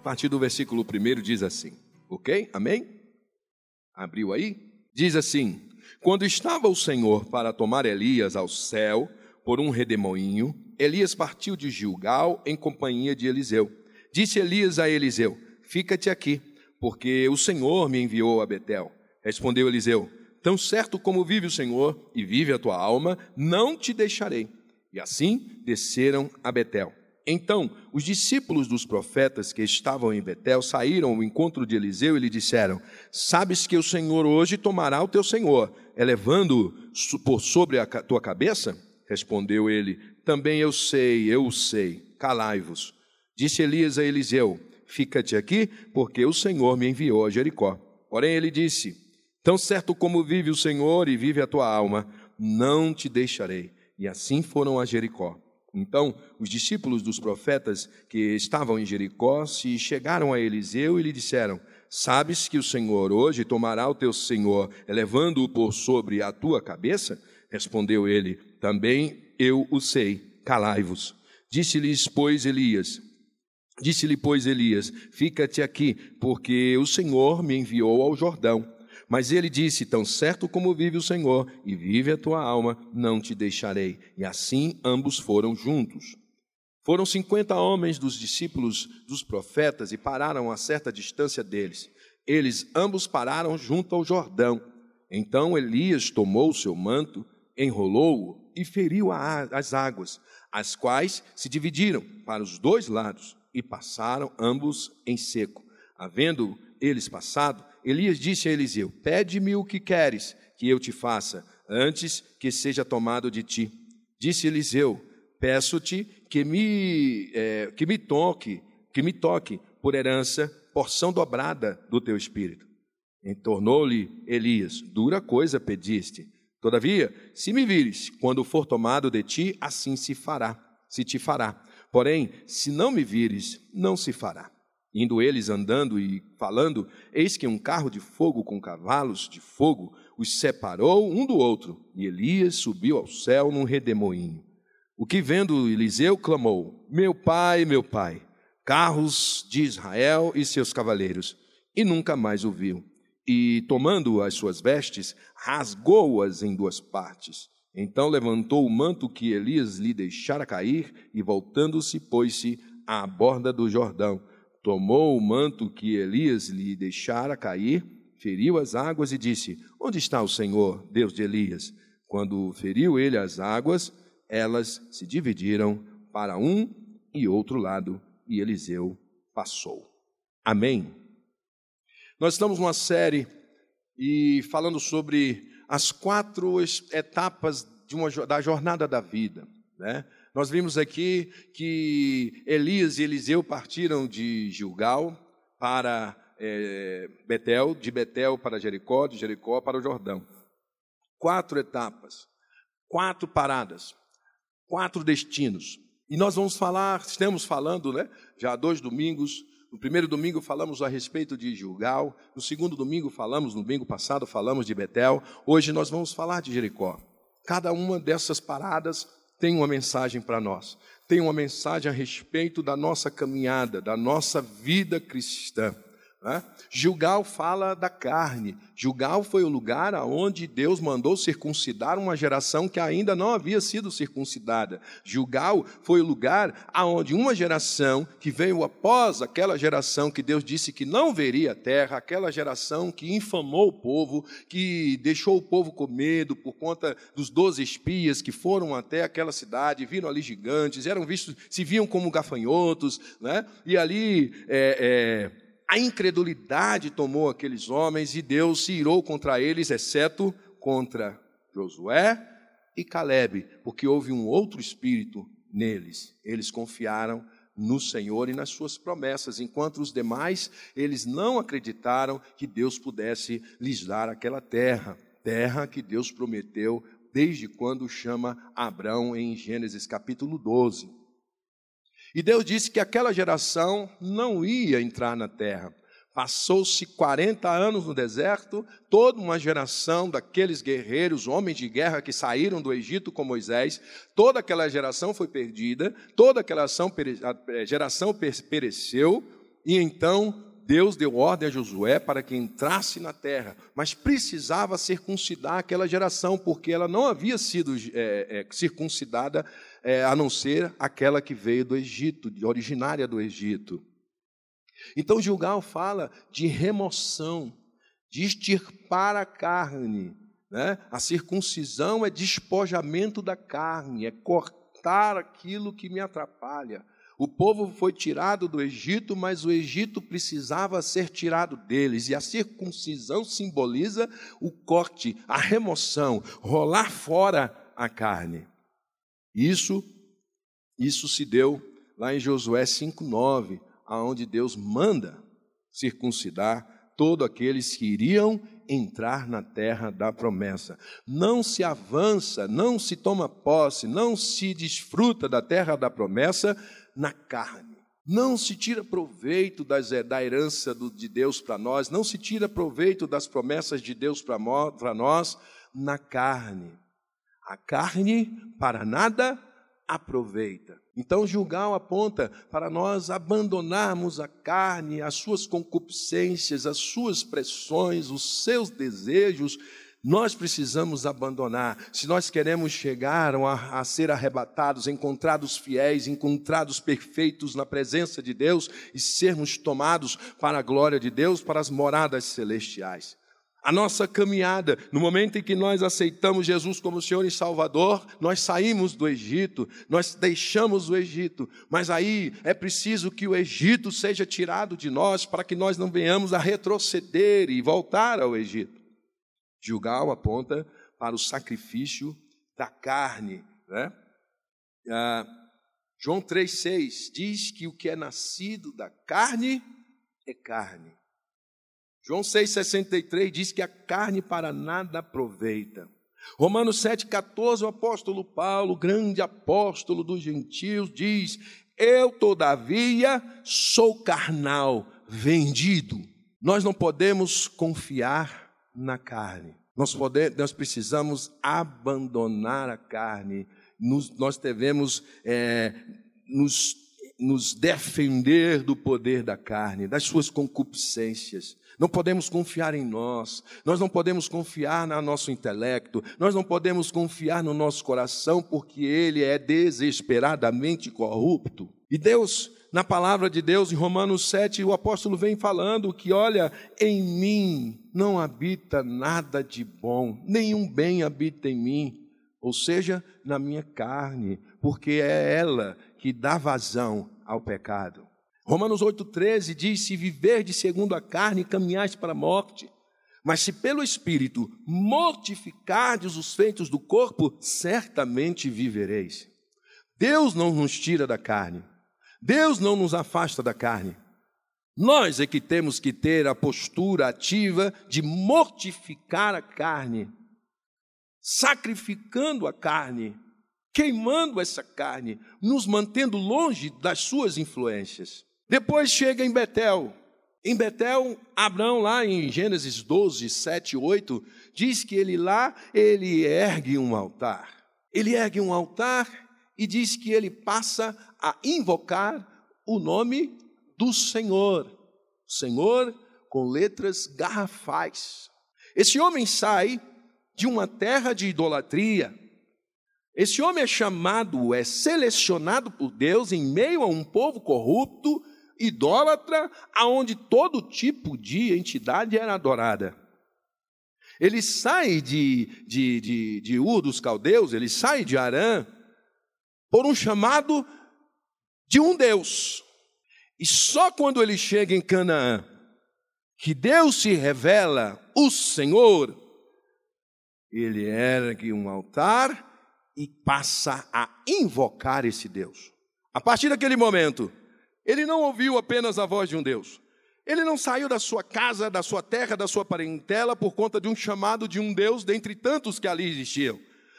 a partir do versículo 1 diz assim, ok? Amém? Abriu aí? Diz assim: Quando estava o Senhor para tomar Elias ao céu por um redemoinho, Elias partiu de Gilgal em companhia de Eliseu. Disse Elias a Eliseu: Fica-te aqui, porque o Senhor me enviou a Betel. Respondeu Eliseu: Tão certo como vive o Senhor e vive a tua alma, não te deixarei. E assim desceram a Betel. Então, os discípulos dos profetas que estavam em Betel saíram ao encontro de Eliseu e lhe disseram: Sabes que o Senhor hoje tomará o teu senhor, elevando por sobre a tua cabeça? Respondeu ele: Também eu sei, eu sei. Calai-vos. Disse Elias a Eliseu: Fica-te aqui, porque o Senhor me enviou a Jericó. Porém ele disse: Tão certo como vive o Senhor e vive a tua alma, não te deixarei. E assim foram a Jericó. Então, os discípulos dos profetas que estavam em Jericó se chegaram a Eliseu e lhe disseram: Sabes que o Senhor hoje tomará o teu senhor, elevando-o por sobre a tua cabeça? Respondeu ele: Também eu o sei. Calai-vos. Disse-lhes, pois, Elias: Disse-lhe, pois, Elias: Fica-te aqui, porque o Senhor me enviou ao Jordão. Mas ele disse: Tão certo como vive o Senhor e vive a tua alma, não te deixarei. E assim ambos foram juntos. Foram cinquenta homens dos discípulos dos profetas e pararam a certa distância deles. Eles ambos pararam junto ao Jordão. Então Elias tomou o seu manto, enrolou-o e feriu as águas, as quais se dividiram para os dois lados e passaram ambos em seco. Havendo eles passado, Elias disse a Eliseu: Pede-me o que queres que eu te faça, antes que seja tomado de ti. Disse Eliseu: Peço-te que me é, que me toque, que me toque por herança porção dobrada do teu espírito. Entornou-lhe Elias: Dura coisa pediste. Todavia, se me vires, quando for tomado de ti, assim se fará, se te fará. Porém, se não me vires, não se fará. Indo eles andando e falando, eis que um carro de fogo com cavalos de fogo os separou um do outro, e Elias subiu ao céu num redemoinho. O que vendo Eliseu clamou: Meu pai, meu pai, carros de Israel e seus cavaleiros, e nunca mais o viu. E tomando as suas vestes, rasgou-as em duas partes. Então levantou o manto que Elias lhe deixara cair e voltando-se, pôs-se à borda do Jordão tomou o manto que Elias lhe deixara cair, feriu as águas e disse: Onde está o Senhor, Deus de Elias? Quando feriu ele as águas, elas se dividiram para um e outro lado, e Eliseu passou. Amém. Nós estamos numa série e falando sobre as quatro etapas uma, da jornada da vida, né? Nós vimos aqui que Elias e Eliseu partiram de Gilgal para é, Betel, de Betel para Jericó, de Jericó para o Jordão. Quatro etapas, quatro paradas, quatro destinos. E nós vamos falar, estamos falando, né? Já há dois domingos. No primeiro domingo falamos a respeito de Gilgal. No segundo domingo falamos, no domingo passado falamos de Betel. Hoje nós vamos falar de Jericó. Cada uma dessas paradas tem uma mensagem para nós. Tem uma mensagem a respeito da nossa caminhada, da nossa vida cristã. Né? Gilgal fala da carne. Gilgal foi o lugar aonde Deus mandou circuncidar uma geração que ainda não havia sido circuncidada. Gilgal foi o lugar aonde uma geração que veio após aquela geração que Deus disse que não veria a terra, aquela geração que infamou o povo, que deixou o povo com medo por conta dos doze espias que foram até aquela cidade, viram ali gigantes, eram vistos, se viam como gafanhotos, né? e ali é, é, a incredulidade tomou aqueles homens e Deus se irou contra eles, exceto contra Josué e Caleb, porque houve um outro espírito neles. Eles confiaram no Senhor e nas suas promessas, enquanto os demais, eles não acreditaram que Deus pudesse lhes dar aquela terra, terra que Deus prometeu desde quando chama Abraão em Gênesis capítulo 12. E Deus disse que aquela geração não ia entrar na terra. Passou-se 40 anos no deserto, toda uma geração daqueles guerreiros, homens de guerra que saíram do Egito com Moisés, toda aquela geração foi perdida, toda aquela eh, geração pereceu, e então Deus deu ordem a Josué para que entrasse na terra, mas precisava circuncidar aquela geração, porque ela não havia sido é, é, circuncidada é, a não ser aquela que veio do Egito, originária do Egito. Então, Gilgal fala de remoção, de extirpar a carne. Né? A circuncisão é despojamento da carne, é cortar aquilo que me atrapalha. O povo foi tirado do Egito, mas o Egito precisava ser tirado deles, e a circuncisão simboliza o corte, a remoção, rolar fora a carne. Isso isso se deu lá em Josué 5:9 aonde Deus manda circuncidar todos aqueles que iriam entrar na terra da promessa. Não se avança, não se toma posse, não se desfruta da terra da promessa na carne. Não se tira proveito das, eh, da herança do, de Deus para nós, não se tira proveito das promessas de Deus para nós na carne. A carne para nada aproveita. Então, Gilgal aponta para nós abandonarmos a carne, as suas concupiscências, as suas pressões, os seus desejos. Nós precisamos abandonar. Se nós queremos chegar a, a ser arrebatados, encontrados fiéis, encontrados perfeitos na presença de Deus e sermos tomados para a glória de Deus, para as moradas celestiais. A nossa caminhada, no momento em que nós aceitamos Jesus como Senhor e Salvador, nós saímos do Egito, nós deixamos o Egito, mas aí é preciso que o Egito seja tirado de nós para que nós não venhamos a retroceder e voltar ao Egito. Gilgal aponta para o sacrifício da carne. Né? Ah, João 3,6 diz que o que é nascido da carne é carne João 6,63 diz que a carne para nada aproveita. Romanos 7,14, o apóstolo Paulo, grande apóstolo dos gentios, diz: Eu, todavia, sou carnal, vendido. Nós não podemos confiar na carne. Nós, podemos, nós precisamos abandonar a carne. Nos, nós devemos é, nos, nos defender do poder da carne, das suas concupiscências. Não podemos confiar em nós, nós não podemos confiar no nosso intelecto, nós não podemos confiar no nosso coração, porque ele é desesperadamente corrupto. E Deus, na palavra de Deus, em Romanos 7, o apóstolo vem falando que, olha, em mim não habita nada de bom, nenhum bem habita em mim, ou seja, na minha carne, porque é ela que dá vazão ao pecado. Romanos 8,13 diz: Se viverdes segundo a carne, caminhais para a morte. Mas se pelo Espírito mortificardes os feitos do corpo, certamente vivereis. Deus não nos tira da carne. Deus não nos afasta da carne. Nós é que temos que ter a postura ativa de mortificar a carne, sacrificando a carne, queimando essa carne, nos mantendo longe das suas influências. Depois chega em Betel. Em Betel, Abraão, lá em Gênesis 12, 7 e 8, diz que ele lá, ele ergue um altar. Ele ergue um altar e diz que ele passa a invocar o nome do Senhor. Senhor com letras garrafais. Esse homem sai de uma terra de idolatria. Esse homem é chamado, é selecionado por Deus em meio a um povo corrupto idólatra, aonde todo tipo de entidade era adorada. Ele sai de, de, de, de Ur dos Caldeus, ele sai de Arã, por um chamado de um Deus. E só quando ele chega em Canaã, que Deus se revela, o Senhor, ele ergue um altar e passa a invocar esse Deus. A partir daquele momento, Ele não ouviu apenas a voz de um Deus. Ele não saiu da sua casa, da sua terra, da sua parentela por conta de um chamado de um Deus dentre tantos que ali existiam.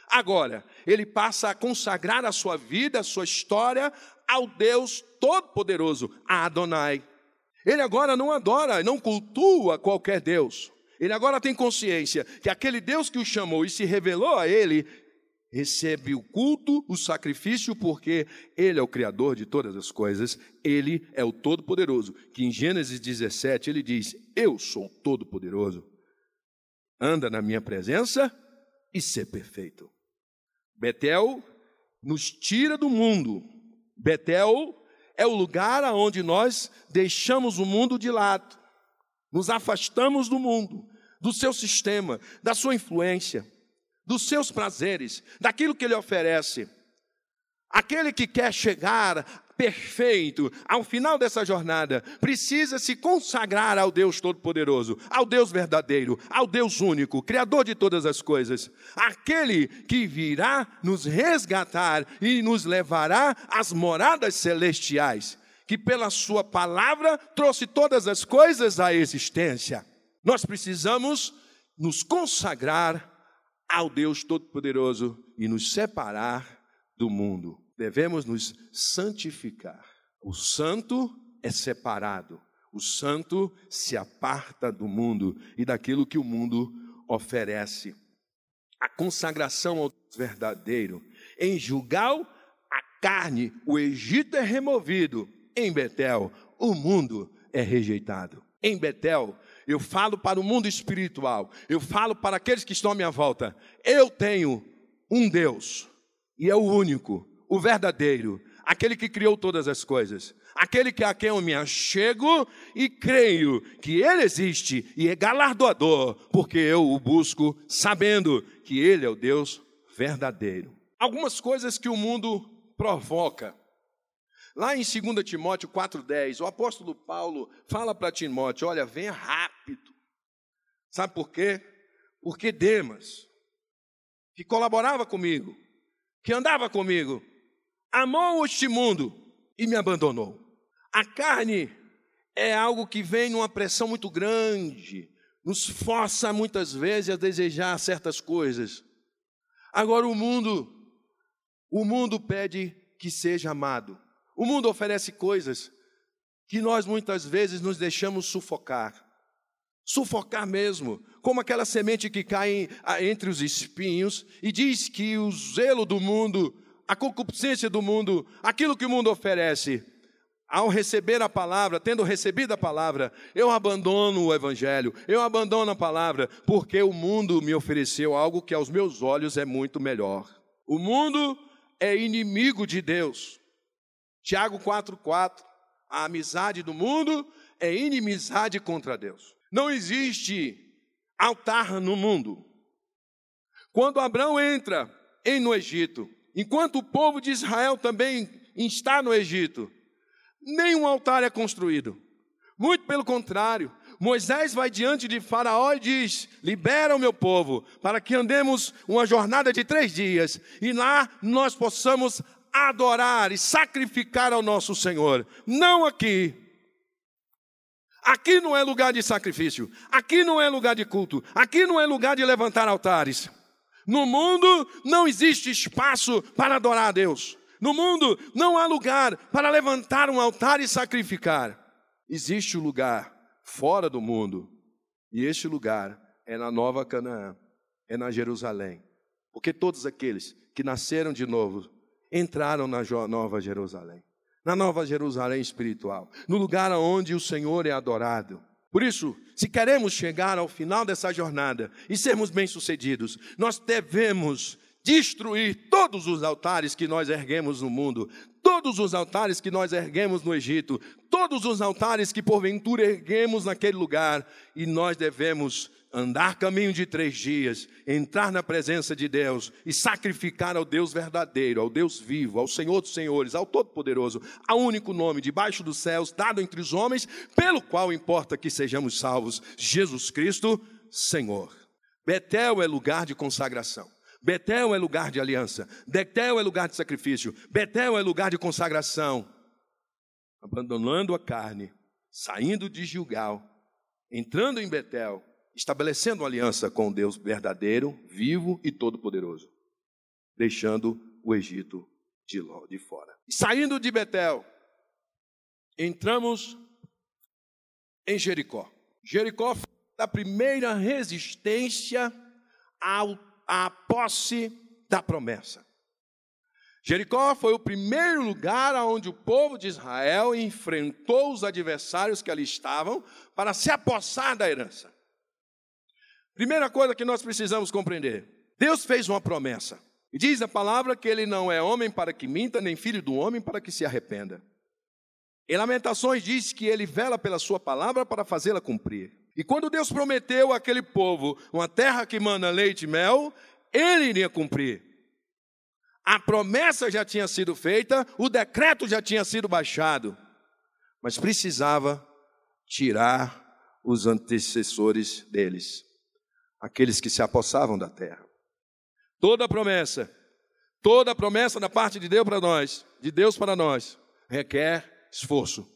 Agora, ele passa a consagrar a sua vida, a sua história ao Deus Todo-Poderoso, a Adonai. Ele agora não adora, não cultua qualquer Deus. Ele agora tem consciência que aquele Deus que o chamou e se revelou a ele recebe o culto, o sacrifício, porque Ele é o Criador de todas as coisas, Ele é o Todo-Poderoso. Que em Gênesis 17 ele diz: Eu sou Todo-Poderoso. Anda na minha presença e ser perfeito. Betel nos tira do mundo. Betel é o lugar aonde nós deixamos o mundo de lado, nos afastamos do mundo, do seu sistema, da sua influência dos seus prazeres, daquilo que ele oferece. Aquele que quer chegar perfeito ao final dessa jornada precisa se consagrar ao Deus Todo-Poderoso, ao Deus verdadeiro, ao Deus único, Criador de todas as coisas, aquele que virá nos resgatar e nos levará às moradas celestiais, que pela Sua palavra trouxe todas as coisas à existência. Nós precisamos nos consagrar ao Deus Todo-Poderoso e nos separar do mundo. Devemos nos santificar. O santo é separado. O santo se aparta do mundo e daquilo que o mundo oferece. A consagração ao verdadeiro. Em Jugal, a carne, o Egito é removido. Em Betel, o mundo é rejeitado. Em Betel, eu falo para o mundo espiritual, eu falo para aqueles que estão à minha volta. Eu tenho um Deus, e é o único, o verdadeiro, aquele que criou todas as coisas, aquele que a quem eu me achego e creio que ele existe e é galardoador, porque eu o busco sabendo que ele é o Deus verdadeiro. Algumas coisas que o mundo provoca Lá em 2 Timóteo 4,10, o apóstolo Paulo fala para Timóteo: olha, venha rápido. Sabe por quê? Porque Demas, que colaborava comigo, que andava comigo, amou este mundo e me abandonou. A carne é algo que vem numa pressão muito grande, nos força muitas vezes a desejar certas coisas. Agora o mundo, o mundo pede que seja amado. O mundo oferece coisas que nós muitas vezes nos deixamos sufocar. Sufocar mesmo, como aquela semente que cai entre os espinhos e diz que o zelo do mundo, a concupiscência do mundo, aquilo que o mundo oferece, ao receber a palavra, tendo recebido a palavra, eu abandono o evangelho, eu abandono a palavra, porque o mundo me ofereceu algo que aos meus olhos é muito melhor. O mundo é inimigo de Deus. Tiago 4,4: A amizade do mundo é inimizade contra Deus. Não existe altar no mundo. Quando Abraão entra em no Egito, enquanto o povo de Israel também está no Egito, nenhum altar é construído. Muito pelo contrário, Moisés vai diante de Faraó e diz: Libera o meu povo, para que andemos uma jornada de três dias e lá nós possamos adorar e sacrificar ao nosso Senhor. Não aqui. Aqui não é lugar de sacrifício. Aqui não é lugar de culto. Aqui não é lugar de levantar altares. No mundo não existe espaço para adorar a Deus. No mundo não há lugar para levantar um altar e sacrificar. Existe o um lugar fora do mundo. E este lugar é na Nova Canaã, é na Jerusalém. Porque todos aqueles que nasceram de novo entraram na Nova Jerusalém, na Nova Jerusalém espiritual, no lugar onde o Senhor é adorado. Por isso, se queremos chegar ao final dessa jornada e sermos bem-sucedidos, nós devemos destruir todos os altares que nós erguemos no mundo, todos os altares que nós erguemos no Egito, todos os altares que porventura erguemos naquele lugar, e nós devemos andar caminho de três dias, entrar na presença de Deus e sacrificar ao Deus verdadeiro, ao Deus vivo, ao Senhor dos Senhores, ao Todo-Poderoso, ao único nome debaixo dos céus, dado entre os homens, pelo qual importa que sejamos salvos, Jesus Cristo, Senhor. Betel é lugar de consagração. Betel é lugar de aliança. Betel é lugar de sacrifício. Betel é lugar de consagração. abandonando a carne, saindo de Gilgal, entrando em Betel, estabelecendo uma aliança com Deus verdadeiro, vivo e todo-poderoso, deixando o Egito de, de fora. E saindo de Betel, entramos em Jericó. Jericó foi a primeira resistência ao, à posse da promessa. Jericó foi o primeiro lugar onde o povo de Israel enfrentou os adversários que ali estavam para se apossar da herança. Primeira coisa que nós precisamos compreender: Deus fez uma promessa. E diz a palavra que ele não é homem para que minta, nem filho do homem para que se arrependa. Em Lamentações diz que ele vela pela sua palavra para fazê-la cumprir. E quando Deus prometeu àquele povo uma terra que manda leite e mel, ele iria cumprir. A promessa já tinha sido feita, o decreto já tinha sido baixado, mas precisava tirar os antecessores deles, aqueles que se apossavam da terra. Toda promessa, toda promessa da parte de Deus para nós, de Deus para nós, requer esforço.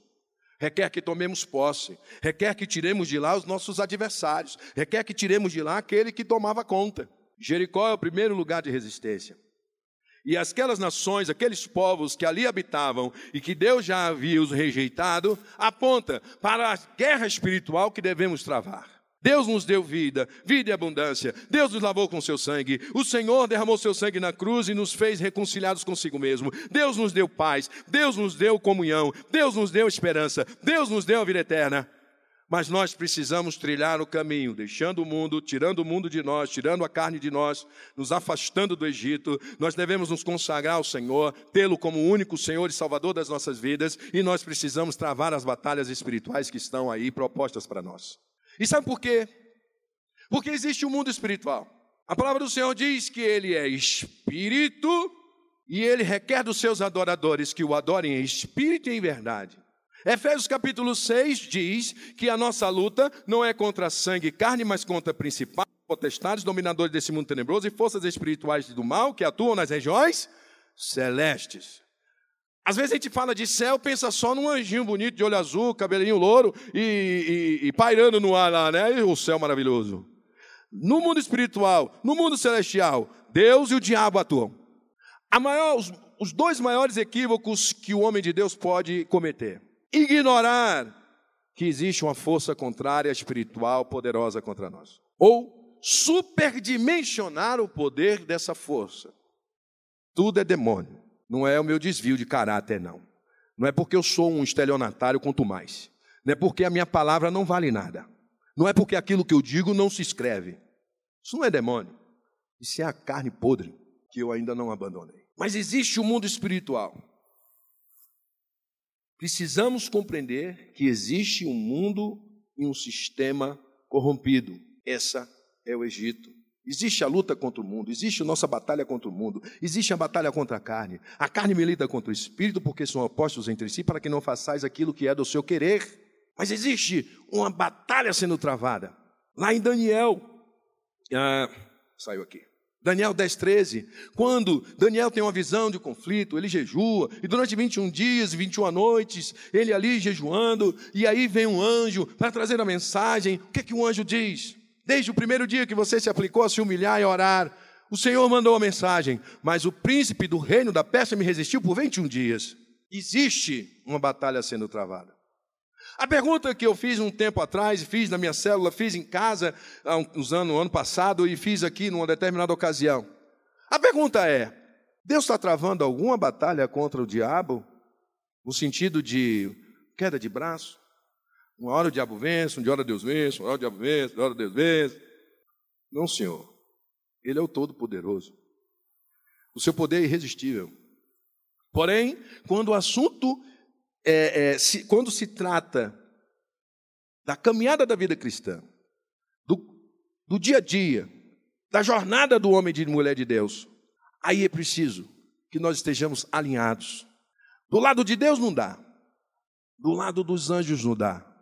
Requer que tomemos posse, requer que tiremos de lá os nossos adversários, requer que tiremos de lá aquele que tomava conta. Jericó é o primeiro lugar de resistência. E aquelas nações, aqueles povos que ali habitavam e que Deus já havia os rejeitado, aponta para a guerra espiritual que devemos travar. Deus nos deu vida, vida e abundância. Deus nos lavou com seu sangue. O Senhor derramou seu sangue na cruz e nos fez reconciliados consigo mesmo. Deus nos deu paz. Deus nos deu comunhão. Deus nos deu esperança. Deus nos deu a vida eterna. Mas nós precisamos trilhar o caminho, deixando o mundo, tirando o mundo de nós, tirando a carne de nós, nos afastando do Egito. Nós devemos nos consagrar ao Senhor, tê-lo como único Senhor e Salvador das nossas vidas, e nós precisamos travar as batalhas espirituais que estão aí propostas para nós. E sabe por quê? Porque existe um mundo espiritual. A palavra do Senhor diz que ele é espírito e ele requer dos seus adoradores que o adorem em espírito e em verdade. Efésios capítulo 6 diz que a nossa luta não é contra sangue e carne, mas contra principais, potestades, dominadores desse mundo tenebroso e forças espirituais do mal que atuam nas regiões celestes. Às vezes a gente fala de céu, pensa só num anjinho bonito de olho azul, cabelinho louro e, e, e pairando no ar lá, né? E o céu maravilhoso. No mundo espiritual, no mundo celestial, Deus e o diabo atuam. Maior, os, os dois maiores equívocos que o homem de Deus pode cometer ignorar que existe uma força contrária espiritual poderosa contra nós, ou superdimensionar o poder dessa força. Tudo é demônio, não é o meu desvio de caráter, não. Não é porque eu sou um estelionatário, quanto mais. Não é porque a minha palavra não vale nada. Não é porque aquilo que eu digo não se escreve. Isso não é demônio. Isso é a carne podre que eu ainda não abandonei. Mas existe o um mundo espiritual precisamos compreender que existe um mundo e um sistema corrompido. Essa é o Egito. Existe a luta contra o mundo, existe a nossa batalha contra o mundo, existe a batalha contra a carne. A carne milita contra o espírito, porque são opostos entre si, para que não façais aquilo que é do seu querer. Mas existe uma batalha sendo travada. Lá em Daniel, ah, saiu aqui. Daniel 10, 13. Quando Daniel tem uma visão de conflito, ele jejua, e durante 21 dias e 21 noites, ele ali jejuando, e aí vem um anjo para trazer a mensagem. O que, é que o anjo diz? Desde o primeiro dia que você se aplicou a se humilhar e orar, o Senhor mandou a mensagem, mas o príncipe do reino da Pérsia me resistiu por 21 dias. Existe uma batalha sendo travada. A pergunta que eu fiz um tempo atrás, fiz na minha célula, fiz em casa, há uns anos, ano passado, e fiz aqui numa determinada ocasião. A pergunta é: Deus está travando alguma batalha contra o diabo? No sentido de queda de braço? Uma hora o diabo vence, uma hora Deus vence, uma hora o diabo vence, uma hora Deus vence. Não, Senhor. Ele é o Todo-Poderoso. O seu poder é irresistível. Porém, quando o assunto é, é, se, quando se trata da caminhada da vida cristã, do, do dia a dia, da jornada do homem e de mulher de Deus, aí é preciso que nós estejamos alinhados. Do lado de Deus não dá, do lado dos anjos não dá,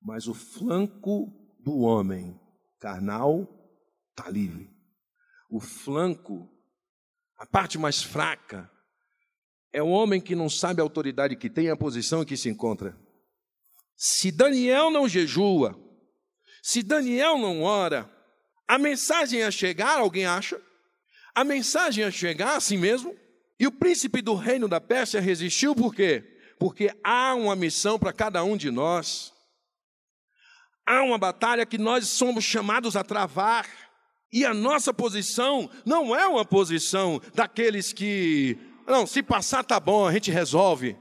mas o flanco do homem carnal está livre. O flanco, a parte mais fraca, é o homem que não sabe a autoridade que tem, a posição em que se encontra. Se Daniel não jejua, se Daniel não ora, a mensagem a chegar, alguém acha? A mensagem a chegar assim mesmo? E o príncipe do reino da Pérsia resistiu por quê? Porque há uma missão para cada um de nós. Há uma batalha que nós somos chamados a travar. E a nossa posição não é uma posição daqueles que, não, se passar tá bom, a gente resolve.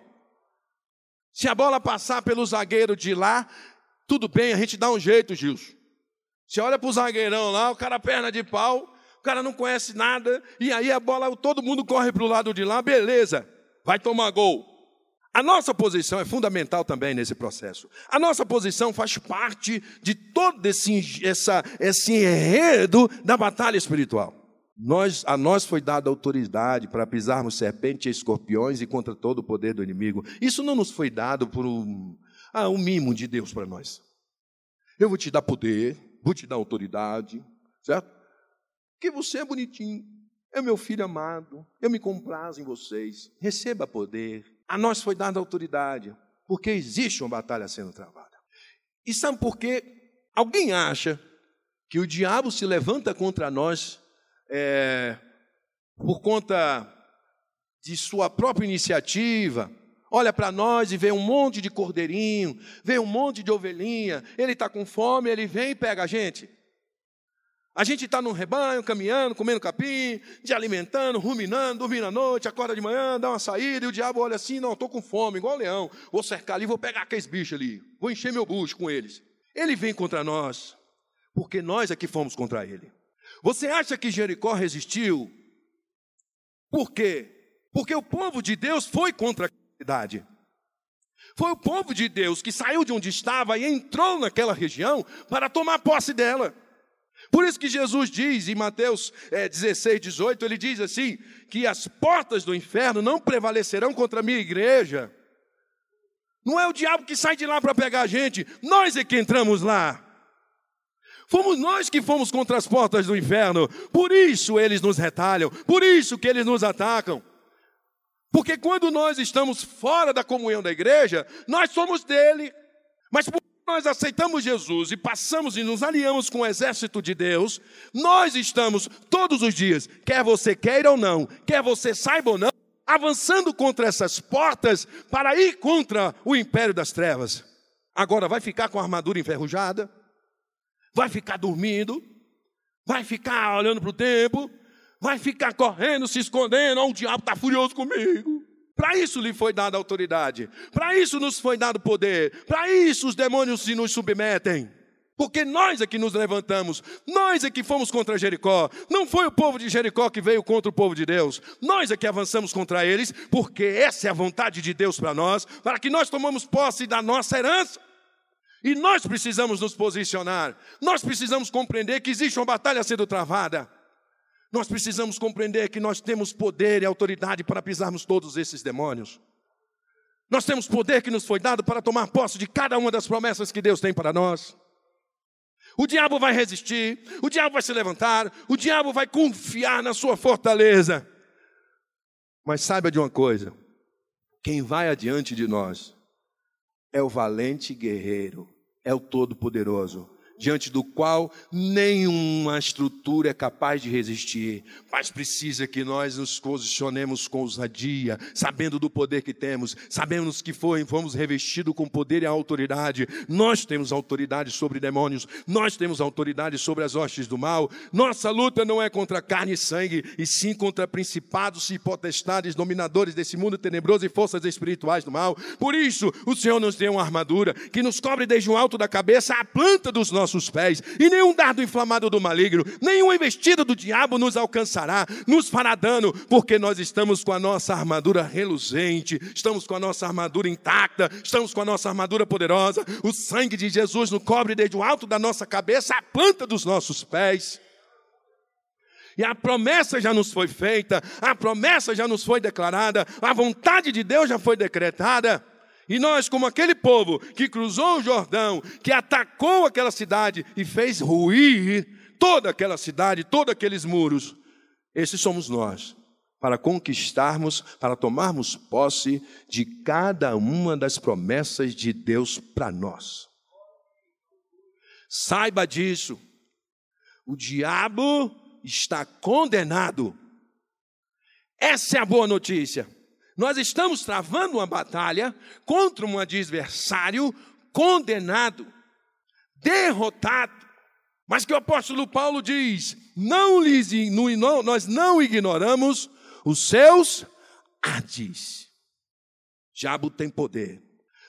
Se a bola passar pelo zagueiro de lá, tudo bem, a gente dá um jeito, Gilson. Você olha para o zagueirão lá, o cara perna de pau, o cara não conhece nada, e aí a bola, todo mundo corre para o lado de lá, beleza, vai tomar gol. A nossa posição é fundamental também nesse processo. A nossa posição faz parte de todo esse, essa, esse enredo da batalha espiritual. Nós, a nós foi dada autoridade para pisarmos serpentes e escorpiões e contra todo o poder do inimigo. Isso não nos foi dado por um, ah, um mimo de Deus para nós. Eu vou te dar poder, vou te dar autoridade, certo? Porque você é bonitinho, é meu filho amado, eu me comprazo em vocês. Receba poder. A nós foi dada autoridade, porque existe uma batalha sendo travada. E sabe por quê? Alguém acha que o diabo se levanta contra nós é, por conta de sua própria iniciativa, olha para nós e vê um monte de cordeirinho, vê um monte de ovelhinha, ele está com fome, ele vem e pega a gente. A gente está num rebanho, caminhando, comendo capim, de alimentando, ruminando, dormindo à noite, acorda de manhã, dá uma saída, e o diabo olha assim, não, estou com fome, igual leão, vou cercar ali, vou pegar aqueles bichos ali, vou encher meu bucho com eles. Ele vem contra nós, porque nós é que fomos contra ele. Você acha que Jericó resistiu? Por quê? Porque o povo de Deus foi contra a cidade. Foi o povo de Deus que saiu de onde estava e entrou naquela região para tomar posse dela. Por isso que Jesus diz em Mateus é, 16, 18, ele diz assim: que as portas do inferno não prevalecerão contra a minha igreja. Não é o diabo que sai de lá para pegar a gente, nós é que entramos lá. Fomos nós que fomos contra as portas do inferno. Por isso eles nos retalham, por isso que eles nos atacam. Porque quando nós estamos fora da comunhão da igreja, nós somos dele. Mas por nós aceitamos Jesus e passamos e nos aliamos com o exército de Deus, nós estamos todos os dias, quer você queira ou não, quer você saiba ou não, avançando contra essas portas para ir contra o império das trevas. Agora vai ficar com a armadura enferrujada? vai ficar dormindo, vai ficar olhando para o tempo, vai ficar correndo, se escondendo, oh, o diabo está furioso comigo. Para isso lhe foi dada autoridade, para isso nos foi dado poder, para isso os demônios se nos submetem. Porque nós é que nos levantamos, nós é que fomos contra Jericó. Não foi o povo de Jericó que veio contra o povo de Deus. Nós é que avançamos contra eles, porque essa é a vontade de Deus para nós, para que nós tomamos posse da nossa herança. E nós precisamos nos posicionar, nós precisamos compreender que existe uma batalha sendo travada. Nós precisamos compreender que nós temos poder e autoridade para pisarmos todos esses demônios. Nós temos poder que nos foi dado para tomar posse de cada uma das promessas que Deus tem para nós. O diabo vai resistir, o diabo vai se levantar, o diabo vai confiar na sua fortaleza. Mas saiba de uma coisa: quem vai adiante de nós é o valente guerreiro, é o todo-poderoso diante do qual nenhuma estrutura é capaz de resistir, mas precisa que nós nos posicionemos com ousadia, sabendo do poder que temos, sabemos que foi, fomos revestidos com poder e autoridade. Nós temos autoridade sobre demônios, nós temos autoridade sobre as hostes do mal. Nossa luta não é contra carne e sangue, e sim contra principados e potestades, dominadores desse mundo tenebroso e forças espirituais do mal. Por isso, o Senhor nos deu uma armadura que nos cobre desde o alto da cabeça à planta dos nossos nossos pés, e nenhum dardo inflamado do maligno, nenhuma investida do diabo nos alcançará, nos fará dano, porque nós estamos com a nossa armadura reluzente, estamos com a nossa armadura intacta, estamos com a nossa armadura poderosa. O sangue de Jesus nos cobre desde o alto da nossa cabeça à planta dos nossos pés. E a promessa já nos foi feita, a promessa já nos foi declarada, a vontade de Deus já foi decretada. E nós, como aquele povo que cruzou o Jordão, que atacou aquela cidade e fez ruir toda aquela cidade, todos aqueles muros, esses somos nós. para conquistarmos, para tomarmos posse de cada uma das promessas de Deus para nós. Saiba disso. O diabo está condenado. Essa é a boa notícia. Nós estamos travando uma batalha contra um adversário condenado, derrotado. Mas que o apóstolo Paulo diz: não lhes, não, nós não ignoramos os seus adis. Diabo tem poder.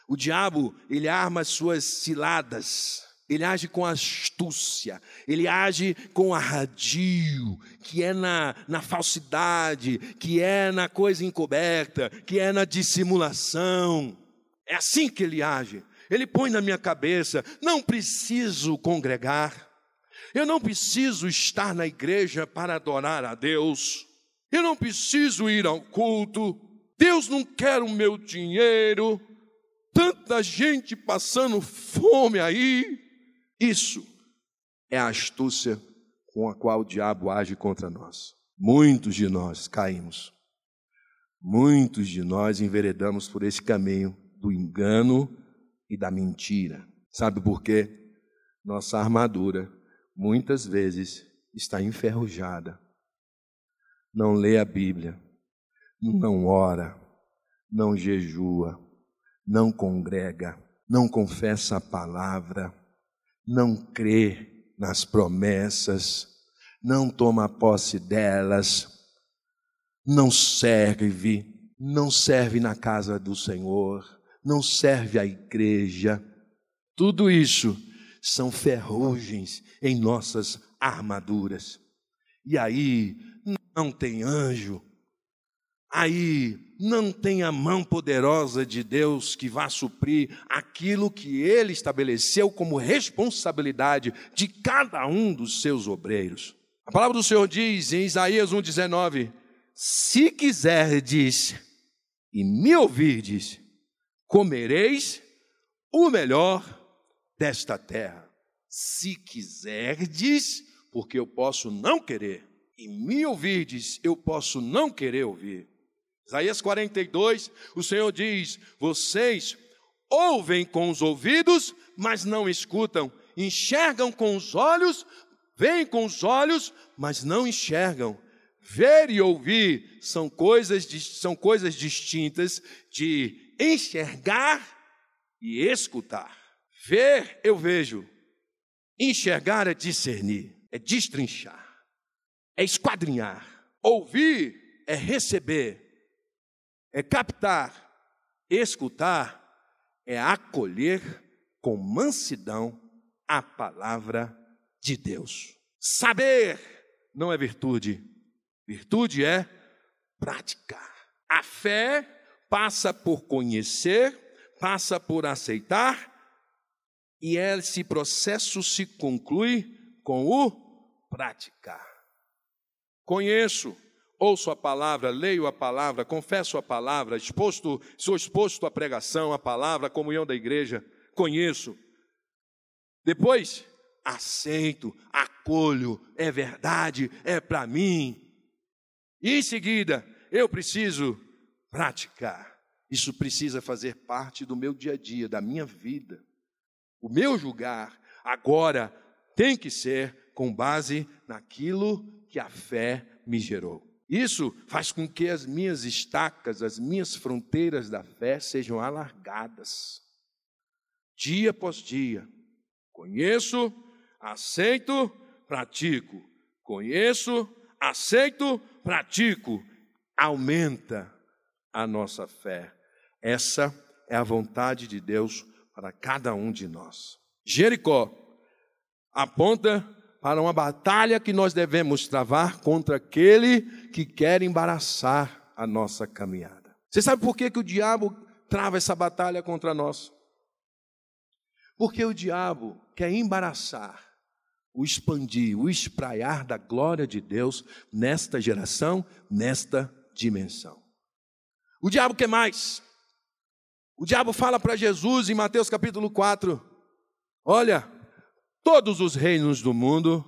O diabo, ele arma as suas ciladas, ele age com astúcia, ele age com arradio, que é na, na falsidade, que é na coisa encoberta, que é na dissimulação. É assim que ele age. Ele põe na minha cabeça: não preciso congregar, eu não preciso estar na igreja para adorar a Deus. Eu não preciso ir ao culto. Deus não quer o meu dinheiro. Tanta gente passando fome aí. Isso é a astúcia com a qual o diabo age contra nós. Muitos de nós caímos. Muitos de nós enveredamos por esse caminho do engano e da mentira. Sabe por quê? Nossa armadura muitas vezes está enferrujada. Não lê a Bíblia, não ora, não jejua, não congrega, não confessa a palavra, não crê nas promessas, não toma posse delas, não serve, não serve na casa do Senhor, não serve à igreja. Tudo isso são ferrugens em nossas armaduras. E aí não tem anjo, aí não tem a mão poderosa de Deus que vá suprir aquilo que ele estabeleceu como responsabilidade de cada um dos seus obreiros. A palavra do Senhor diz em Isaías 1,19: Se quiserdes e me ouvirdes, comereis o melhor desta terra. Se quiserdes, porque eu posso não querer, e me ouvirdes, eu posso não querer ouvir. Isaías 42, o Senhor diz: Vocês ouvem com os ouvidos, mas não escutam, enxergam com os olhos, veem com os olhos, mas não enxergam. Ver e ouvir são coisas, são coisas distintas de enxergar e escutar. Ver, eu vejo. Enxergar é discernir, é destrinchar, é esquadrinhar. Ouvir é receber, é captar. Escutar é acolher com mansidão a palavra de Deus. Saber não é virtude, virtude é praticar. A fé passa por conhecer, passa por aceitar e esse processo se conclui com o praticar. Conheço, ouço a palavra, leio a palavra, confesso a palavra, exposto, sou exposto à pregação, à palavra, à comunhão da igreja, conheço. Depois, aceito, acolho, é verdade, é para mim. E em seguida, eu preciso praticar. Isso precisa fazer parte do meu dia a dia, da minha vida. O meu julgar agora tem que ser com base naquilo que a fé me gerou. Isso faz com que as minhas estacas, as minhas fronteiras da fé sejam alargadas. Dia após dia. Conheço, aceito, pratico. Conheço, aceito, pratico. Aumenta a nossa fé. Essa é a vontade de Deus para cada um de nós. Jericó aponta para uma batalha que nós devemos travar contra aquele que quer embaraçar a nossa caminhada. Você sabe por que, que o diabo trava essa batalha contra nós? Porque o diabo quer embaraçar, o expandir, o espraiar da glória de Deus nesta geração, nesta dimensão. O diabo quer mais. O diabo fala para Jesus em Mateus capítulo 4: Olha, todos os reinos do mundo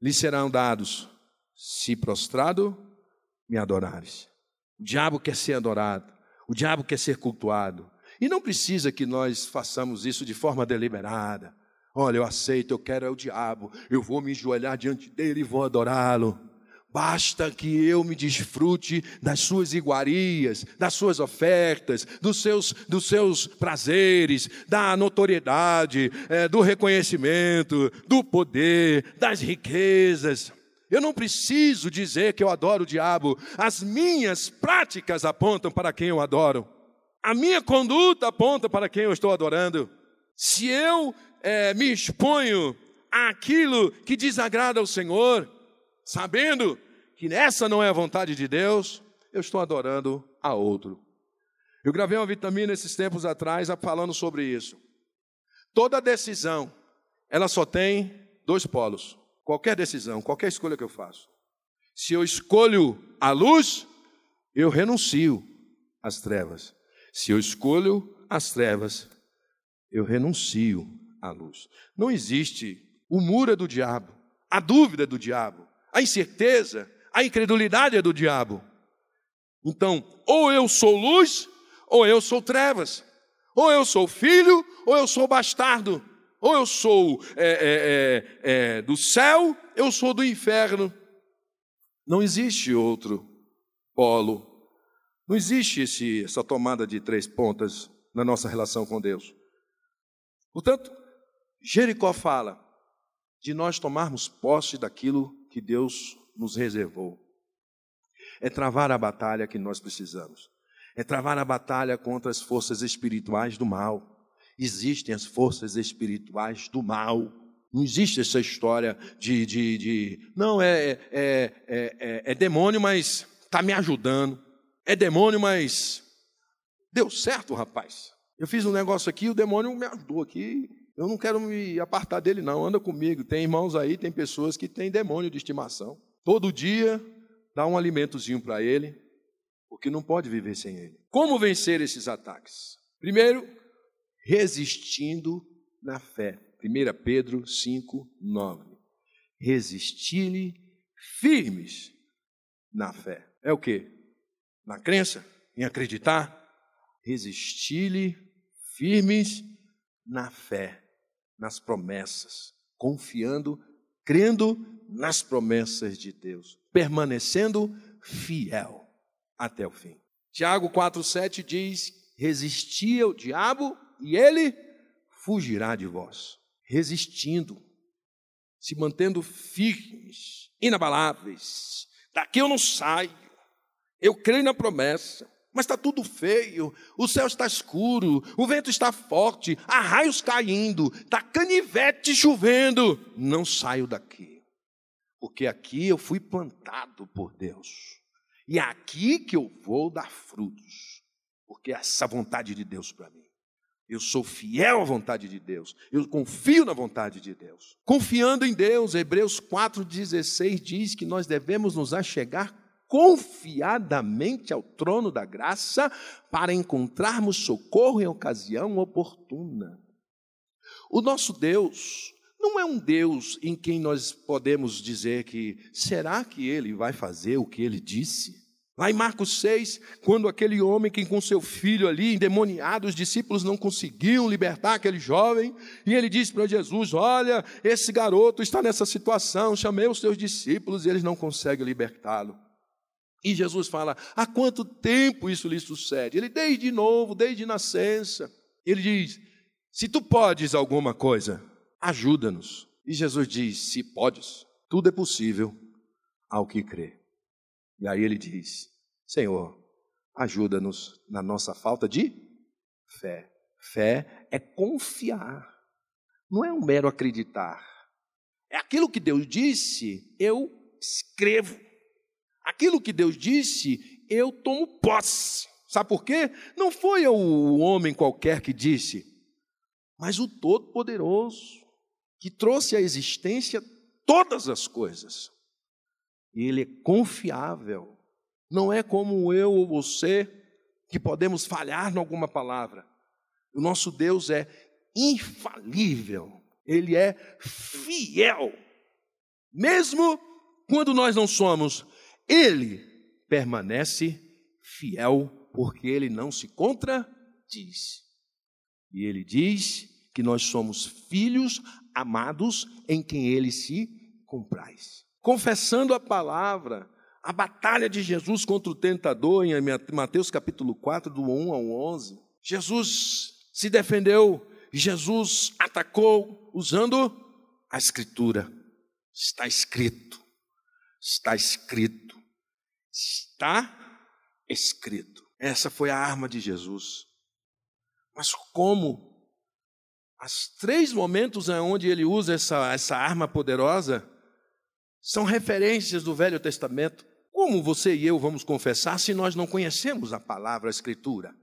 lhe serão dados, se prostrado me adorares. O diabo quer ser adorado, o diabo quer ser cultuado. E não precisa que nós façamos isso de forma deliberada. Olha, eu aceito, eu quero é o diabo, eu vou me enjoelhar diante dele e vou adorá-lo. Basta que eu me desfrute das suas iguarias, das suas ofertas, dos seus, dos seus prazeres, da notoriedade, é, do reconhecimento, do poder, das riquezas. Eu não preciso dizer que eu adoro o diabo, as minhas práticas apontam para quem eu adoro, a minha conduta aponta para quem eu estou adorando. Se eu é, me exponho àquilo que desagrada ao Senhor, sabendo que essa não é a vontade de Deus, eu estou adorando a outro. Eu gravei uma vitamina esses tempos atrás falando sobre isso. Toda decisão, ela só tem dois polos. Qualquer decisão, qualquer escolha que eu faço. Se eu escolho a luz, eu renuncio às trevas. Se eu escolho as trevas, eu renuncio à luz. Não existe o muro é do diabo, a dúvida é do diabo, a incerteza, a incredulidade é do diabo. Então, ou eu sou luz, ou eu sou trevas. Ou eu sou filho, ou eu sou bastardo. Ou eu sou é, é, é, é, do céu, eu sou do inferno. Não existe outro polo. Não existe esse, essa tomada de três pontas na nossa relação com Deus. Portanto, Jericó fala de nós tomarmos posse daquilo que Deus nos reservou. É travar a batalha que nós precisamos. É travar a batalha contra as forças espirituais do mal. Existem as forças espirituais do mal. Não existe essa história de, de, de não, é, é, é, é, é demônio, mas está me ajudando. É demônio, mas deu certo, rapaz. Eu fiz um negócio aqui, o demônio me ajudou aqui. Eu não quero me apartar dele, não. Anda comigo. Tem irmãos aí, tem pessoas que têm demônio de estimação. Todo dia dá um alimentozinho para ele, porque não pode viver sem ele. Como vencer esses ataques? Primeiro, resistindo na fé. 1 Pedro 5, 9. Resistir-lhe firmes na fé. É o que? Na crença? Em acreditar? Resistir-lhe firmes na fé, nas promessas, confiando crendo nas promessas de Deus, permanecendo fiel até o fim. Tiago 4,7 diz: Resisti ao diabo e ele fugirá de vós. Resistindo, se mantendo firmes, inabaláveis. Daqui eu não saio, eu creio na promessa, mas está tudo feio, o céu está escuro, o vento está forte, há raios caindo, está canivete chovendo. Não saio daqui, porque aqui eu fui plantado por Deus, e é aqui que eu vou dar frutos, porque é essa vontade de Deus para mim. Eu sou fiel à vontade de Deus. Eu confio na vontade de Deus. Confiando em Deus, Hebreus 4,16 diz que nós devemos nos achegar confiadamente ao trono da graça para encontrarmos socorro em ocasião oportuna. O nosso Deus não é um Deus em quem nós podemos dizer que será que ele vai fazer o que ele disse? Lá em Marcos 6, quando aquele homem que com seu filho ali endemoniado, os discípulos não conseguiam libertar aquele jovem, e ele disse para Jesus: Olha, esse garoto está nessa situação, chamei os seus discípulos e eles não conseguem libertá-lo. E Jesus fala: há quanto tempo isso lhe sucede? Ele, desde novo, desde nascença. Ele diz: se tu podes alguma coisa, ajuda-nos. E Jesus diz: se podes, tudo é possível ao que crê. E aí ele diz: Senhor, ajuda-nos na nossa falta de fé. Fé é confiar, não é um mero acreditar. É aquilo que Deus disse, eu escrevo. Aquilo que Deus disse, eu tomo posse. Sabe por quê? Não foi o homem qualquer que disse, mas o Todo-Poderoso, que trouxe à existência todas as coisas. Ele é confiável. Não é como eu ou você, que podemos falhar em alguma palavra. O nosso Deus é infalível. Ele é fiel. Mesmo quando nós não somos, ele permanece fiel, porque ele não se contradiz. E ele diz que nós somos filhos amados em quem ele se compraz. Confessando a palavra, a batalha de Jesus contra o tentador, em Mateus capítulo 4, do 1 ao 11. Jesus se defendeu, Jesus atacou usando a Escritura. Está escrito, está escrito, está escrito. Essa foi a arma de Jesus. Mas como os três momentos onde ele usa essa, essa arma poderosa são referências do Velho Testamento. Como você e eu vamos confessar se nós não conhecemos a palavra, a Escritura?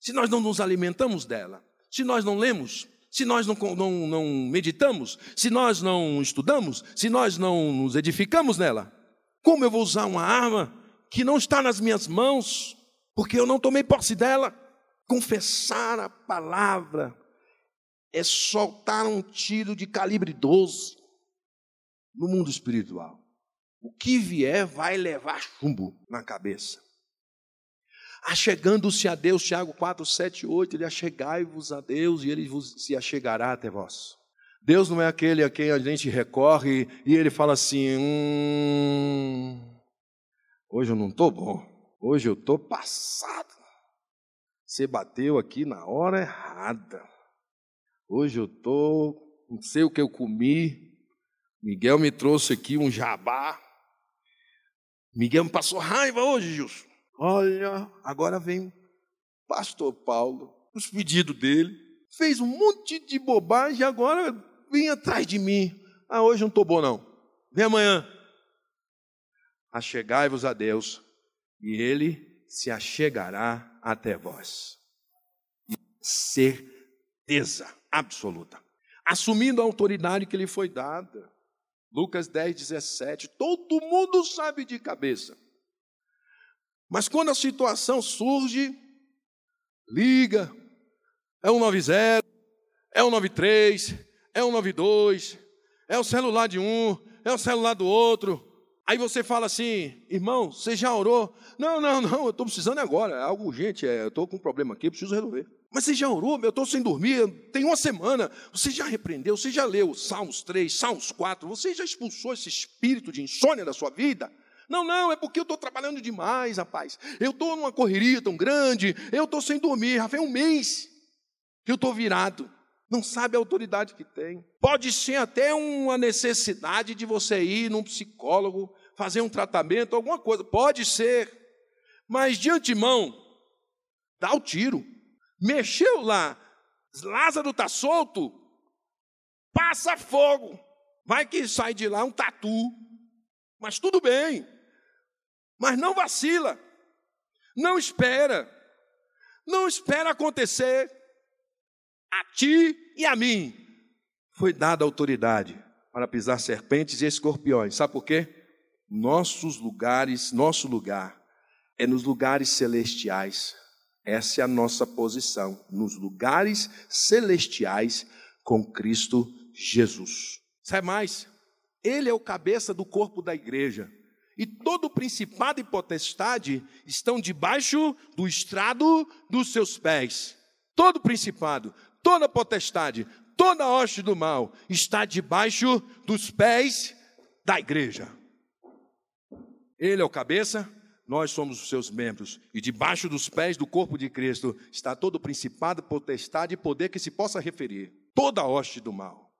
Se nós não nos alimentamos dela? Se nós não lemos? Se nós não, não, não meditamos? Se nós não estudamos? Se nós não nos edificamos nela? Como eu vou usar uma arma que não está nas minhas mãos, porque eu não tomei posse dela? Confessar a palavra é soltar um tiro de calibre 12 no mundo espiritual. O que vier vai levar chumbo na cabeça. Achegando-se a Deus, Tiago 4, 7, 8, ele achegai-vos a Deus e ele vos se achegará até vós. Deus não é aquele a quem a gente recorre e ele fala assim: hum, hoje eu não estou bom, hoje eu estou passado. Você bateu aqui na hora errada. Hoje eu estou, não sei o que eu comi. Miguel me trouxe aqui um jabá. Miguel me passou raiva hoje, Gilson. Olha, agora vem o pastor Paulo, os pedidos dele. Fez um monte de bobagem agora vem atrás de mim. Ah, hoje não estou bom, não. Vem amanhã. Achegai-vos a Deus, e Ele se achegará até vós. Certeza absoluta, assumindo a autoridade que lhe foi dada. Lucas 10, 17. Todo mundo sabe de cabeça. Mas quando a situação surge, liga, é um 90, é um 93, é um 92, é o celular de um, é o celular do outro. Aí você fala assim, irmão, você já orou? Não, não, não, eu estou precisando agora, é algo urgente, é, eu estou com um problema aqui, preciso resolver. Mas você já orou? Eu estou sem dormir, tem uma semana. Você já repreendeu, você já leu Salmos 3, Salmos 4, você já expulsou esse espírito de insônia da sua vida? Não, não, é porque eu estou trabalhando demais, rapaz. Eu estou numa correria tão grande, eu estou sem dormir, já faz um mês que eu estou virado. Não sabe a autoridade que tem. Pode ser até uma necessidade de você ir num psicólogo, fazer um tratamento, alguma coisa. Pode ser. Mas de antemão, dá o tiro. Mexeu lá, Lázaro está solto, passa fogo. Vai que sai de lá um tatu. Mas tudo bem. Mas não vacila. Não espera. Não espera acontecer. A ti e a mim foi dada autoridade para pisar serpentes e escorpiões. Sabe por quê? Nossos lugares, nosso lugar é nos lugares celestiais essa é a nossa posição, nos lugares celestiais com Cristo Jesus. Sabe mais? Ele é o cabeça do corpo da igreja. E todo principado e potestade estão debaixo do estrado dos seus pés. Todo principado, toda potestade, toda hoste do mal está debaixo dos pés da igreja. Ele é o cabeça, nós somos os seus membros, e debaixo dos pés do corpo de Cristo está todo o principado, potestade e poder que se possa referir, toda a hoste do mal.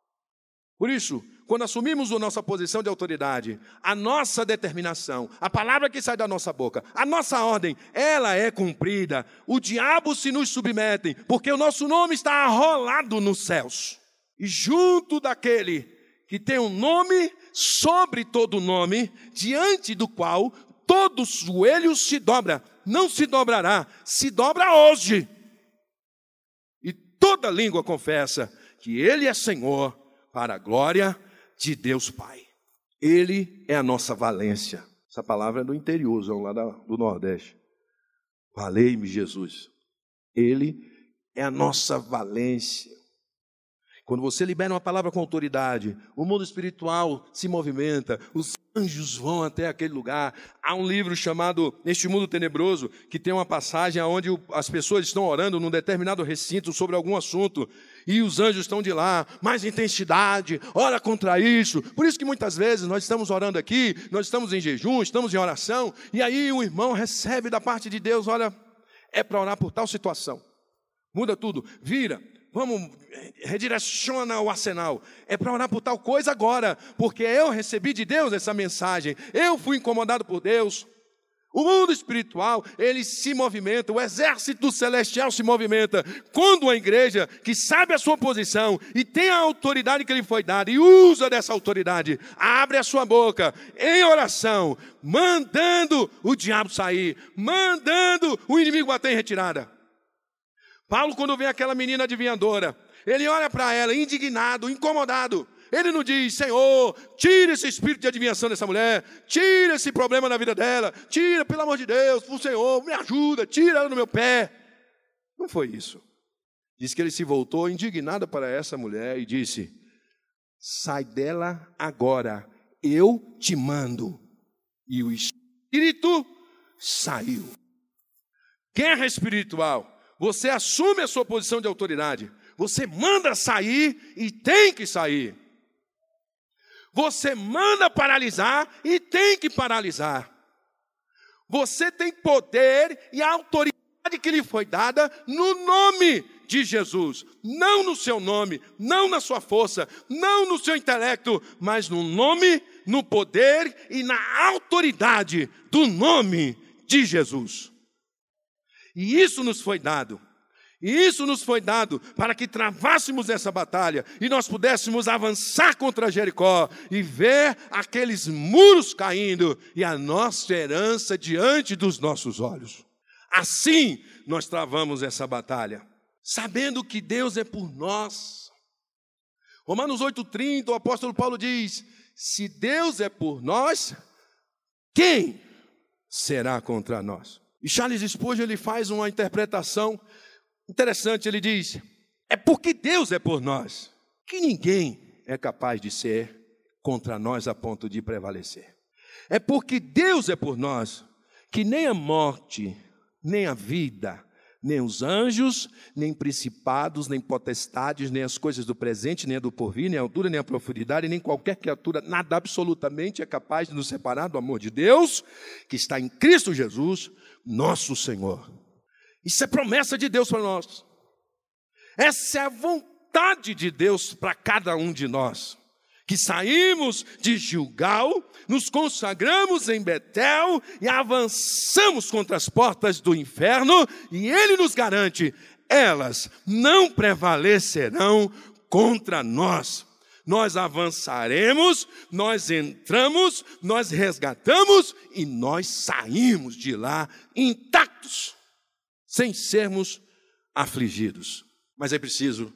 Por isso, quando assumimos a nossa posição de autoridade, a nossa determinação, a palavra que sai da nossa boca, a nossa ordem, ela é cumprida. O diabo se nos submete, porque o nosso nome está arrolado nos céus. E junto daquele que tem um nome sobre todo nome, diante do qual todo joelho se dobra, não se dobrará, se dobra hoje. E toda língua confessa que Ele é Senhor, para a glória de Deus Pai. Ele é a nossa valência. Essa palavra é do interior, lá do Nordeste. Valei-me, Jesus. Ele é a nossa valência. Quando você libera uma palavra com autoridade, o mundo espiritual se movimenta, os anjos vão até aquele lugar. Há um livro chamado Este Mundo Tenebroso, que tem uma passagem onde as pessoas estão orando num determinado recinto sobre algum assunto, e os anjos estão de lá, mais intensidade, ora contra isso. Por isso que muitas vezes nós estamos orando aqui, nós estamos em jejum, estamos em oração, e aí o irmão recebe da parte de Deus, olha, é para orar por tal situação. Muda tudo, vira, vamos, redireciona o arsenal. É para orar por tal coisa agora, porque eu recebi de Deus essa mensagem. Eu fui incomodado por Deus. O mundo espiritual, ele se movimenta, o exército celestial se movimenta. Quando a igreja, que sabe a sua posição e tem a autoridade que lhe foi dada e usa dessa autoridade, abre a sua boca em oração, mandando o diabo sair, mandando o inimigo bater em retirada. Paulo, quando vê aquela menina adivinhadora, ele olha para ela indignado, incomodado. Ele não diz, Senhor, tira esse espírito de adivinhação dessa mulher, tira esse problema na vida dela, tira, pelo amor de Deus, por Senhor, me ajuda, tira ela do meu pé. Não foi isso. Diz que ele se voltou indignado para essa mulher e disse: Sai dela agora, eu te mando. E o espírito saiu. Guerra espiritual você assume a sua posição de autoridade. Você manda sair e tem que sair. Você manda paralisar e tem que paralisar. Você tem poder e autoridade que lhe foi dada no nome de Jesus, não no seu nome, não na sua força, não no seu intelecto, mas no nome, no poder e na autoridade do nome de Jesus. E isso nos foi dado. E isso nos foi dado para que travássemos essa batalha e nós pudéssemos avançar contra Jericó e ver aqueles muros caindo e a nossa herança diante dos nossos olhos. Assim nós travamos essa batalha, sabendo que Deus é por nós. Romanos 8,30, o apóstolo Paulo diz: Se Deus é por nós, quem será contra nós? E Charles Spurgeon ele faz uma interpretação interessante, ele diz: é porque Deus é por nós que ninguém é capaz de ser contra nós a ponto de prevalecer. É porque Deus é por nós que nem a morte, nem a vida, nem os anjos, nem principados, nem potestades, nem as coisas do presente, nem a do porvir, nem a altura, nem a profundidade, nem qualquer criatura, nada absolutamente é capaz de nos separar do amor de Deus, que está em Cristo Jesus, nosso Senhor. Isso é promessa de Deus para nós. Essa é a vontade de Deus para cada um de nós que saímos de Gilgal, nos consagramos em Betel e avançamos contra as portas do inferno, e ele nos garante: elas não prevalecerão contra nós. Nós avançaremos, nós entramos, nós resgatamos e nós saímos de lá intactos, sem sermos afligidos. Mas é preciso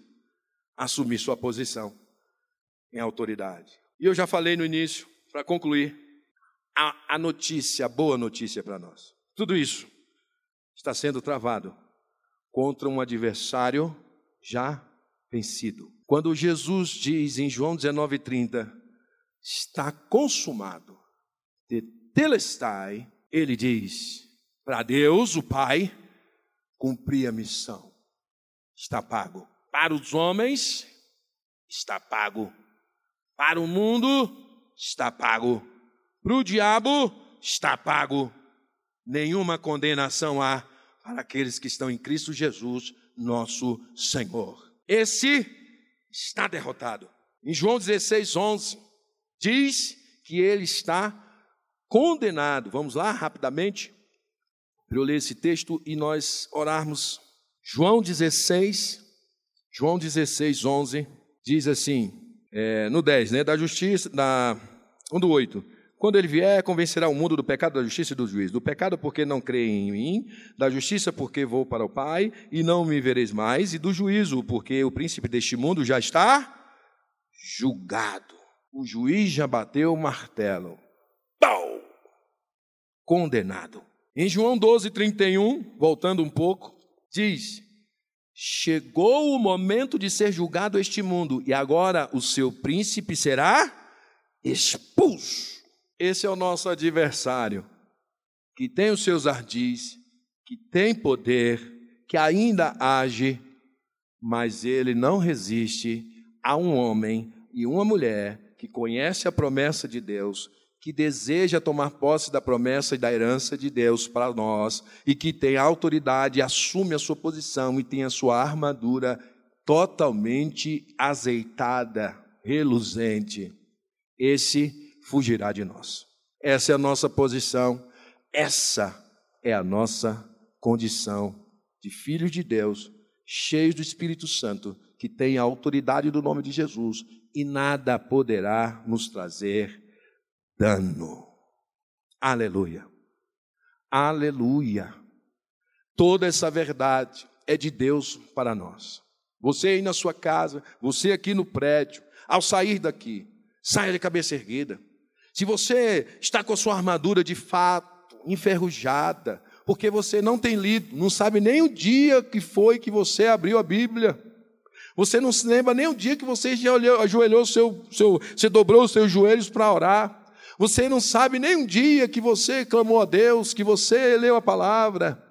assumir sua posição em autoridade. E eu já falei no início, para concluir, a, a notícia, a boa notícia para nós. Tudo isso está sendo travado contra um adversário já vencido. Quando Jesus diz em João 19:30, está consumado, de telestai, ele diz, para Deus, o Pai, cumprir a missão. Está pago. Para os homens, está pago. Para o mundo, está pago. Para o diabo, está pago. Nenhuma condenação há para aqueles que estão em Cristo Jesus, nosso Senhor. Esse está derrotado. Em João 16, 11, diz que ele está condenado. Vamos lá, rapidamente, para eu ler esse texto e nós orarmos. João 16, João 16, 11, diz assim: é, no 10, né, da justiça, da 1 do 8. Quando ele vier, convencerá o mundo do pecado, da justiça e do juízo. Do pecado, porque não creem em mim. Da justiça, porque vou para o Pai e não me vereis mais. E do juízo, porque o príncipe deste mundo já está julgado. O juiz já bateu o martelo. Pau! Condenado. Em João 12, 31, voltando um pouco, diz: Chegou o momento de ser julgado este mundo, e agora o seu príncipe será expulso. Esse é o nosso adversário, que tem os seus ardis, que tem poder, que ainda age, mas ele não resiste a um homem e uma mulher que conhece a promessa de Deus, que deseja tomar posse da promessa e da herança de Deus para nós e que tem autoridade, assume a sua posição e tem a sua armadura totalmente azeitada, reluzente. Esse fugirá de nós. Essa é a nossa posição, essa é a nossa condição de filhos de Deus, cheios do Espírito Santo, que tem a autoridade do nome de Jesus e nada poderá nos trazer dano. Aleluia. Aleluia. Toda essa verdade é de Deus para nós. Você aí na sua casa, você aqui no prédio, ao sair daqui, saia de cabeça erguida. Se você está com a sua armadura de fato enferrujada, porque você não tem lido, não sabe nem o dia que foi que você abriu a Bíblia, você não se lembra nem o dia que você já ajoelhou, seu, seu, você dobrou os seus joelhos para orar, você não sabe nem um dia que você clamou a Deus, que você leu a palavra.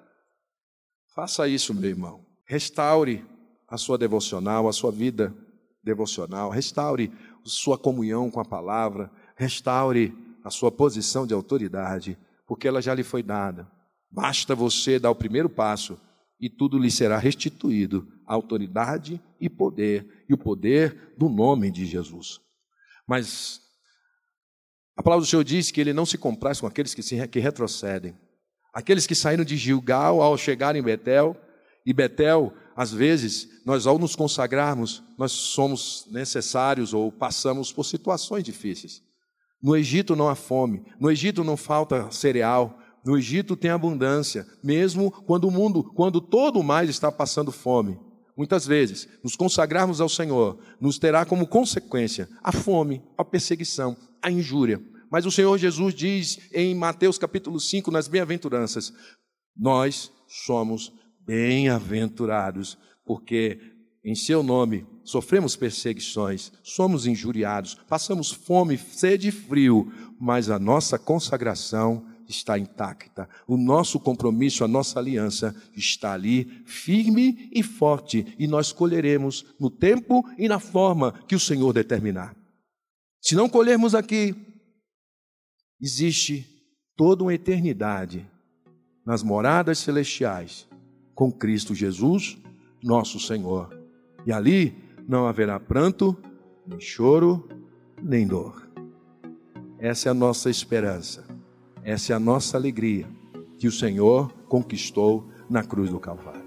Faça isso, meu irmão. Restaure a sua devocional, a sua vida devocional. Restaure sua comunhão com a palavra. Restaure a sua posição de autoridade, porque ela já lhe foi dada. Basta você dar o primeiro passo e tudo lhe será restituído autoridade e poder, e o poder do nome de Jesus. Mas a palavra do Senhor diz que ele não se compraz com aqueles que, se, que retrocedem. Aqueles que saíram de Gilgal ao chegar em Betel, e Betel, às vezes, nós ao nos consagrarmos, nós somos necessários ou passamos por situações difíceis. No Egito não há fome, no Egito não falta cereal, no Egito tem abundância, mesmo quando o mundo, quando todo o mais está passando fome. Muitas vezes, nos consagrarmos ao Senhor, nos terá como consequência a fome, a perseguição, a injúria. Mas o Senhor Jesus diz em Mateus capítulo 5, nas bem-aventuranças: Nós somos bem-aventurados, porque em seu nome sofremos perseguições, somos injuriados, passamos fome, sede e frio, mas a nossa consagração está intacta. O nosso compromisso, a nossa aliança está ali, firme e forte, e nós colheremos no tempo e na forma que o Senhor determinar. Se não colhermos aqui, existe toda uma eternidade nas moradas celestiais com Cristo Jesus, nosso Senhor. E ali não haverá pranto, nem choro, nem dor. Essa é a nossa esperança. Essa é a nossa alegria que o Senhor conquistou na cruz do Calvário.